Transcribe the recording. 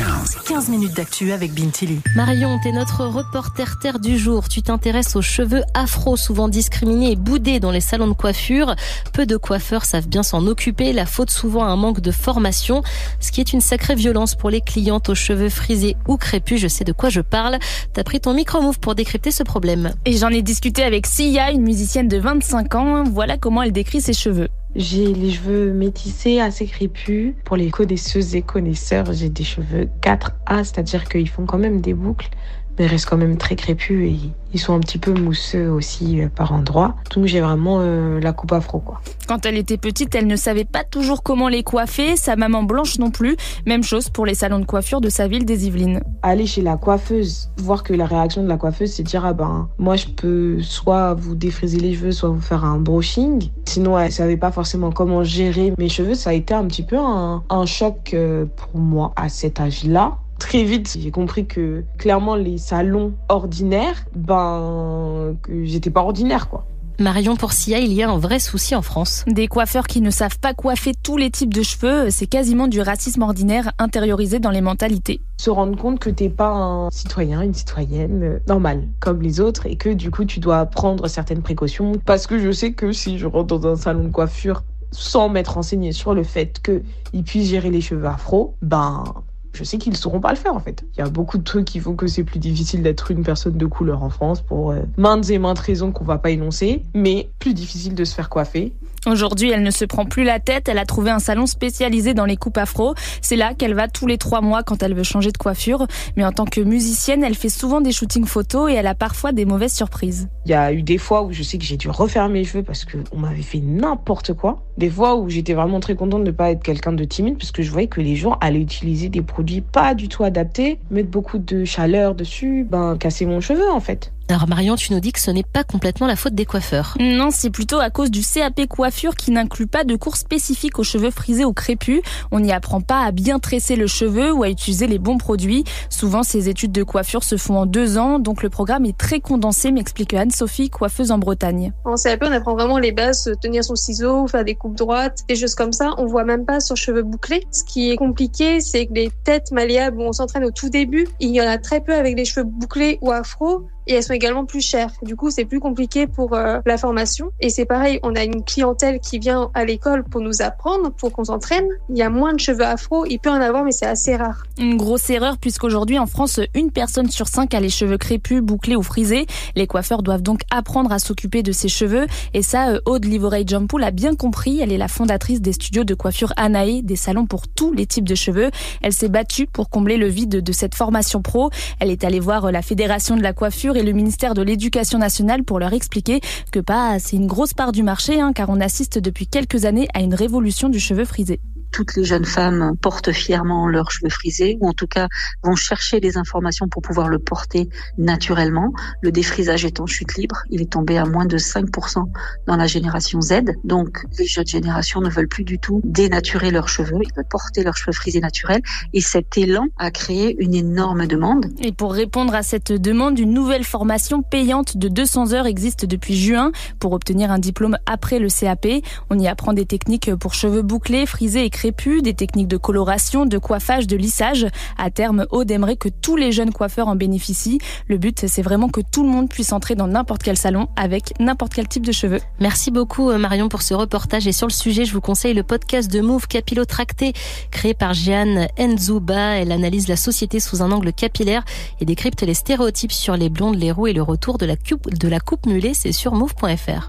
15. 15 minutes d'actu avec Bintili. Marion, t'es notre reporter terre du jour. Tu t'intéresses aux cheveux afro, souvent discriminés et boudés dans les salons de coiffure. Peu de coiffeurs savent bien s'en occuper, la faute souvent à un manque de formation, ce qui est une sacrée violence pour les clientes aux cheveux frisés ou crépus. Je sais de quoi je parle. T'as pris ton micro-move pour décrypter ce problème. Et j'en ai discuté avec Sia, une musicienne de 25 ans. Voilà comment elle décrit ses cheveux. J'ai les cheveux métissés, assez crépus. Pour les connaisseuses et connaisseurs, j'ai des cheveux 4A, c'est-à-dire qu'ils font quand même des boucles, mais restent quand même très crépus et ils sont un petit peu mousseux aussi euh, par endroits. Donc j'ai vraiment euh, la coupe afro quoi. Quand elle était petite, elle ne savait pas toujours comment les coiffer, sa maman blanche non plus. Même chose pour les salons de coiffure de sa ville des Yvelines. Aller chez la coiffeuse, voir que la réaction de la coiffeuse c'est dire ah ben moi je peux soit vous défriser les cheveux, soit vous faire un brushing. Sinon elle savait pas forcément comment gérer mes cheveux. Ça a été un petit peu un, un choc euh, pour moi à cet âge-là très vite, j'ai compris que clairement les salons ordinaires, ben que j'étais pas ordinaire quoi. Marion Porcia, il y a un vrai souci en France. Des coiffeurs qui ne savent pas coiffer tous les types de cheveux, c'est quasiment du racisme ordinaire intériorisé dans les mentalités. Se rendre compte que t'es pas un citoyen, une citoyenne euh, normale comme les autres et que du coup tu dois prendre certaines précautions parce que je sais que si je rentre dans un salon de coiffure sans m'être renseigné sur le fait qu'ils puissent gérer les cheveux afro, ben je sais qu'ils ne sauront pas le faire en fait. Il y a beaucoup de trucs qui font que c'est plus difficile d'être une personne de couleur en France pour euh, maintes et maintes raisons qu'on va pas énoncer, mais plus difficile de se faire coiffer. Aujourd'hui, elle ne se prend plus la tête. Elle a trouvé un salon spécialisé dans les coupes afro. C'est là qu'elle va tous les trois mois quand elle veut changer de coiffure. Mais en tant que musicienne, elle fait souvent des shootings photos et elle a parfois des mauvaises surprises. Il y a eu des fois où je sais que j'ai dû refaire mes cheveux parce qu'on m'avait fait n'importe quoi. Des fois où j'étais vraiment très contente de ne pas être quelqu'un de timide parce que je voyais que les gens allaient utiliser des produits pas du tout adaptés, mettre beaucoup de chaleur dessus, ben casser mon cheveu en fait. Alors Marion, tu nous dis que ce n'est pas complètement la faute des coiffeurs. Non, c'est plutôt à cause du CAP coiffure qui n'inclut pas de cours spécifiques aux cheveux frisés ou crépus. On n'y apprend pas à bien tresser le cheveu ou à utiliser les bons produits. Souvent, ces études de coiffure se font en deux ans, donc le programme est très condensé, m'explique Anne-Sophie, coiffeuse en Bretagne. En CAP, on apprend vraiment les bases, tenir son ciseau, faire des coupes droites, des choses comme ça. On voit même pas sur cheveux bouclés. Ce qui est compliqué, c'est que les têtes malléables où on s'entraîne au tout début, il y en a très peu avec les cheveux bouclés ou afro et elles sont également plus chères. Du coup, c'est plus compliqué pour euh, la formation. Et c'est pareil, on a une clientèle qui vient à l'école pour nous apprendre, pour qu'on s'entraîne. Il y a moins de cheveux afro, il peut en avoir, mais c'est assez rare. Une grosse erreur puisqu'aujourd'hui en France, une personne sur cinq a les cheveux crépus, bouclés ou frisés. Les coiffeurs doivent donc apprendre à s'occuper de ses cheveux. Et ça, euh, Aude Livorey Jumpool a bien compris. Elle est la fondatrice des studios de coiffure Anae, des salons pour tous les types de cheveux. Elle s'est battue pour combler le vide de cette formation pro. Elle est allée voir euh, la fédération de la coiffure le ministère de l'Éducation nationale pour leur expliquer que pas, c'est une grosse part du marché, hein, car on assiste depuis quelques années à une révolution du cheveu frisé toutes les jeunes femmes portent fièrement leurs cheveux frisés ou en tout cas vont chercher des informations pour pouvoir le porter naturellement. Le défrisage est en chute libre, il est tombé à moins de 5% dans la génération Z. Donc les jeunes générations ne veulent plus du tout dénaturer leurs cheveux, ils veulent porter leurs cheveux frisés naturels et cet élan a créé une énorme demande. Et pour répondre à cette demande, une nouvelle formation payante de 200 heures existe depuis juin pour obtenir un diplôme après le CAP. On y apprend des techniques pour cheveux bouclés, frisés et crépus, des techniques de coloration, de coiffage, de lissage. À terme, Aude aimerait que tous les jeunes coiffeurs en bénéficient. Le but, c'est vraiment que tout le monde puisse entrer dans n'importe quel salon avec n'importe quel type de cheveux. Merci beaucoup euh, Marion pour ce reportage et sur le sujet, je vous conseille le podcast de Move Capillotracté créé par Jeanne Enzouba. Elle analyse la société sous un angle capillaire et décrypte les stéréotypes sur les blondes, les roux et le retour de la coupe, de la coupe mulet. C'est sur move.fr.